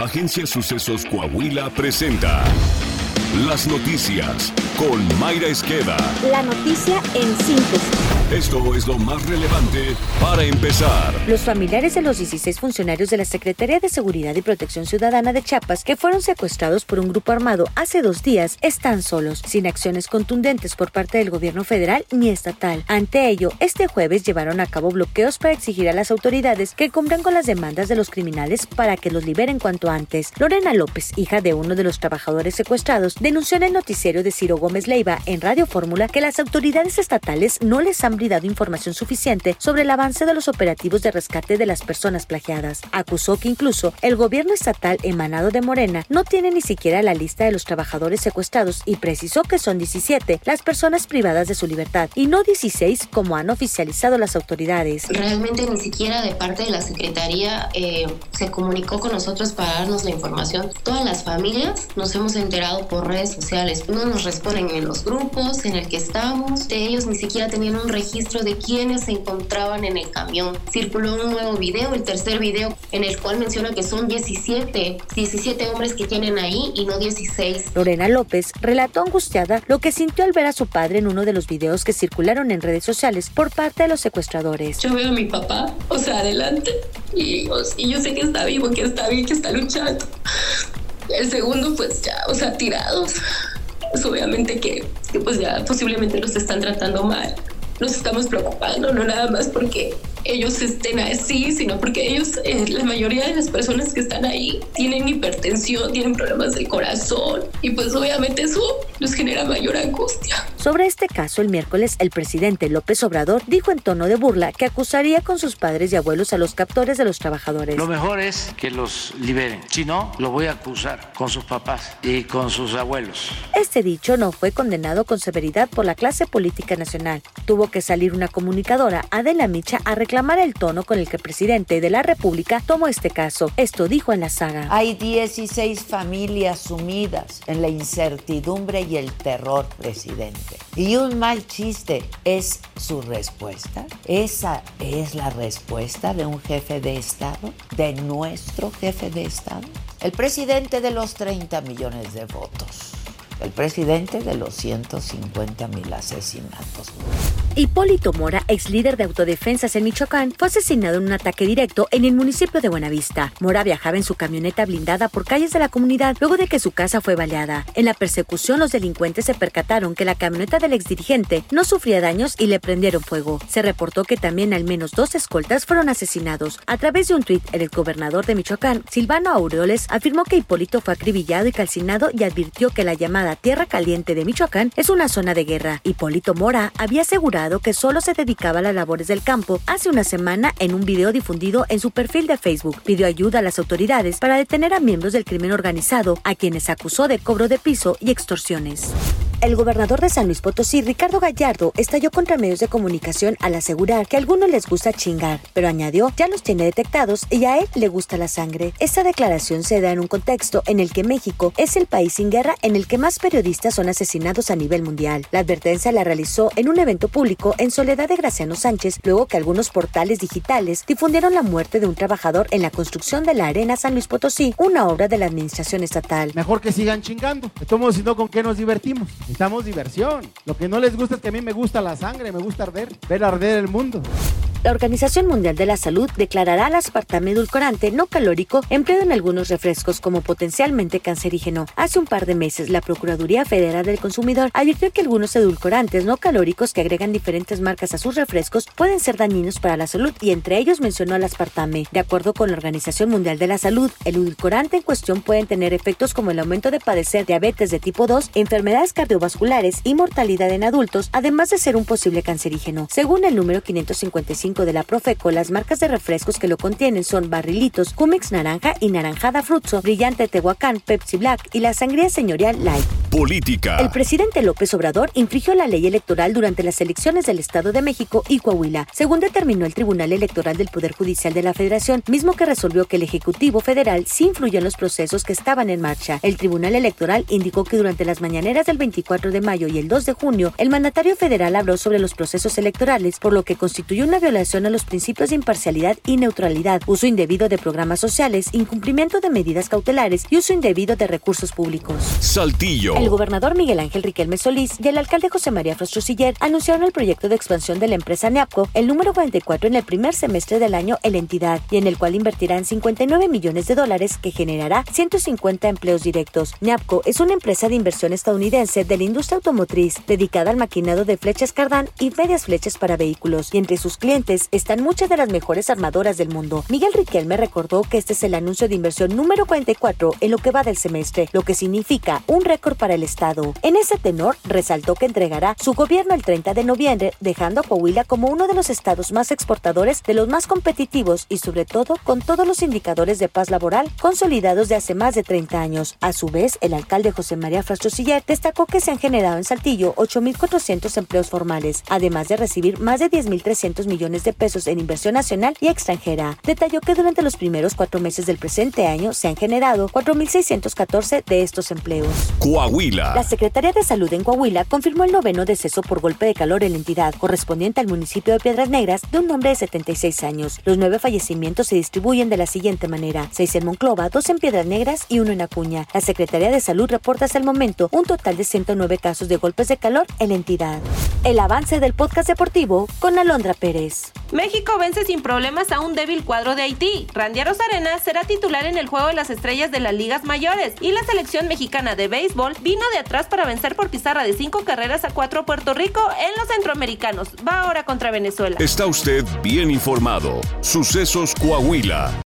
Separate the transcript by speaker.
Speaker 1: Agencia Sucesos Coahuila presenta Las Noticias con Mayra Esqueda.
Speaker 2: La noticia en síntesis.
Speaker 1: Esto es lo más relevante para empezar.
Speaker 2: Los familiares de los 16 funcionarios de la Secretaría de Seguridad y Protección Ciudadana de Chiapas que fueron secuestrados por un grupo armado hace dos días están solos, sin acciones contundentes por parte del gobierno federal ni estatal. Ante ello, este jueves llevaron a cabo bloqueos para exigir a las autoridades que cumplan con las demandas de los criminales para que los liberen cuanto antes. Lorena López, hija de uno de los trabajadores secuestrados, denunció en el noticiero de Ciro Gómez Leiva en Radio Fórmula que las autoridades estatales no les han dado información suficiente sobre el avance de los operativos de rescate de las personas plagiadas. Acusó que incluso el gobierno estatal emanado de Morena no tiene ni siquiera la lista de los trabajadores secuestrados y precisó que son 17 las personas privadas de su libertad y no 16 como han oficializado las autoridades.
Speaker 3: Realmente ni siquiera de parte de la Secretaría eh, se comunicó con nosotros para darnos la información. Todas las familias nos hemos enterado por redes sociales. No nos responden en los grupos en el que estamos. De ellos ni siquiera tenían un registro registro de quienes se encontraban en el camión. Circuló un nuevo video, el tercer video, en el cual menciona que son 17, 17 hombres que tienen ahí y no 16.
Speaker 2: Lorena López relató angustiada lo que sintió al ver a su padre en uno de los videos que circularon en redes sociales por parte de los secuestradores.
Speaker 3: Yo veo a mi papá, o sea, adelante, y, y yo sé que está vivo, que está bien, que está luchando. El segundo, pues ya, o sea, tirados. Pues obviamente que, que pues ya posiblemente los están tratando mal nos estamos preocupando, no nada más porque ellos estén así, sino porque ellos, eh, la mayoría de las personas que están ahí tienen hipertensión, tienen problemas del corazón y pues obviamente eso nos genera mayor angustia.
Speaker 2: Sobre este caso, el miércoles, el presidente López Obrador dijo en tono de burla que acusaría con sus padres y abuelos a los captores de los trabajadores.
Speaker 4: Lo mejor es que los liberen, si no, lo voy a acusar con sus papás y con sus abuelos.
Speaker 2: Este dicho no fue condenado con severidad por la clase política nacional. Tuvo que salir una comunicadora, Adela Micha, a reclamar el tono con el que el presidente de la República tomó este caso. Esto dijo en la saga.
Speaker 5: Hay 16 familias sumidas en la incertidumbre y el terror, presidente. Y un mal chiste es su respuesta. Esa es la respuesta de un jefe de Estado, de nuestro jefe de Estado. El presidente de los 30 millones de votos el presidente de los 150 mil asesinatos.
Speaker 2: Hipólito Mora, ex líder de autodefensas en Michoacán, fue asesinado en un ataque directo en el municipio de Buenavista. Mora viajaba en su camioneta blindada por calles de la comunidad luego de que su casa fue baleada. En la persecución, los delincuentes se percataron que la camioneta del exdirigente no sufría daños y le prendieron fuego. Se reportó que también al menos dos escoltas fueron asesinados. A través de un tuit, el gobernador de Michoacán, Silvano Aureoles, afirmó que Hipólito fue acribillado y calcinado y advirtió que la llamada Tierra Caliente de Michoacán es una zona de guerra. Hipólito Mora había asegurado que solo se dedicaba a las labores del campo hace una semana en un video difundido en su perfil de Facebook. Pidió ayuda a las autoridades para detener a miembros del crimen organizado, a quienes acusó de cobro de piso y extorsiones. El gobernador de San Luis Potosí, Ricardo Gallardo, estalló contra medios de comunicación al asegurar que a algunos les gusta chingar, pero añadió, ya los tiene detectados y a él le gusta la sangre. Esta declaración se da en un contexto en el que México es el país sin guerra en el que más periodistas son asesinados a nivel mundial. La advertencia la realizó en un evento público en Soledad de Graciano Sánchez, luego que algunos portales digitales difundieron la muerte de un trabajador en la construcción de la Arena San Luis Potosí, una obra de la administración estatal.
Speaker 6: Mejor que sigan chingando. Estamos sino con qué nos divertimos. Necesitamos diversión. Lo que no les gusta es que a mí me gusta la sangre, me gusta arder, ver arder el mundo.
Speaker 2: La Organización Mundial de la Salud declarará al aspartame edulcorante no calórico empleado en algunos refrescos como potencialmente cancerígeno. Hace un par de meses, la Procuraduría Federal del Consumidor advirtió que algunos edulcorantes no calóricos que agregan diferentes marcas a sus refrescos pueden ser dañinos para la salud y entre ellos mencionó al aspartame. De acuerdo con la Organización Mundial de la Salud, el edulcorante en cuestión pueden tener efectos como el aumento de padecer diabetes de tipo 2, enfermedades cardiovasculares y mortalidad en adultos, además de ser un posible cancerígeno. Según el número 555 de la Profeco, las marcas de refrescos que lo contienen son Barrilitos, Cumex Naranja y Naranjada Frutzo, Brillante Tehuacán, Pepsi Black y la Sangría Señorial Light.
Speaker 1: política.
Speaker 2: El presidente López Obrador infringió la ley electoral durante las elecciones del Estado de México y Coahuila, según determinó el Tribunal Electoral del Poder Judicial de la Federación, mismo que resolvió que el Ejecutivo Federal sí influyó en los procesos que estaban en marcha. El Tribunal Electoral indicó que durante las mañaneras del 24 de mayo y el 2 de junio, el mandatario federal habló sobre los procesos electorales, por lo que constituyó una violación a los principios de imparcialidad y neutralidad, uso indebido de programas sociales, incumplimiento de medidas cautelares y uso indebido de recursos públicos.
Speaker 1: Saltillo.
Speaker 2: El gobernador Miguel Ángel Riquelme Solís y el alcalde José María Siller anunciaron el proyecto de expansión de la empresa NEAPCO, el número 44 en el primer semestre del año en la entidad, y en el cual invertirán 59 millones de dólares que generará 150 empleos directos. NEAPCO es una empresa de inversión estadounidense de la industria automotriz dedicada al maquinado de flechas cardán y medias flechas para vehículos, y entre sus clientes están muchas de las mejores armadoras del mundo. Miguel Riquelme recordó que este es el anuncio de inversión número 44 en lo que va del semestre, lo que significa un récord para el Estado. En ese tenor, resaltó que entregará su gobierno el 30 de noviembre, dejando a Coahuila como uno de los estados más exportadores, de los más competitivos y sobre todo con todos los indicadores de paz laboral consolidados de hace más de 30 años. A su vez, el alcalde José María Frastrosiller destacó que se han generado en Saltillo 8.400 empleos formales, además de recibir más de 10.300 millones de pesos en inversión nacional y extranjera. Detalló que durante los primeros cuatro meses del presente año se han generado 4.614 de estos empleos.
Speaker 1: Coahuila.
Speaker 2: La Secretaría de Salud en Coahuila confirmó el noveno deceso por golpe de calor en la entidad, correspondiente al municipio de Piedras Negras, de un hombre de 76 años. Los nueve fallecimientos se distribuyen de la siguiente manera: seis en Monclova, dos en Piedras Negras y uno en Acuña. La Secretaría de Salud reporta hasta el momento un total de 109 casos de golpes de calor en la entidad. El avance del podcast deportivo con Alondra Pérez.
Speaker 7: México vence sin problemas a un débil cuadro de Haití. Randy Arena será titular en el juego de las estrellas de las ligas mayores y la selección mexicana de béisbol vino de atrás para vencer por pizarra de cinco carreras a cuatro Puerto Rico en los centroamericanos. Va ahora contra Venezuela.
Speaker 1: Está usted bien informado. Sucesos Coahuila.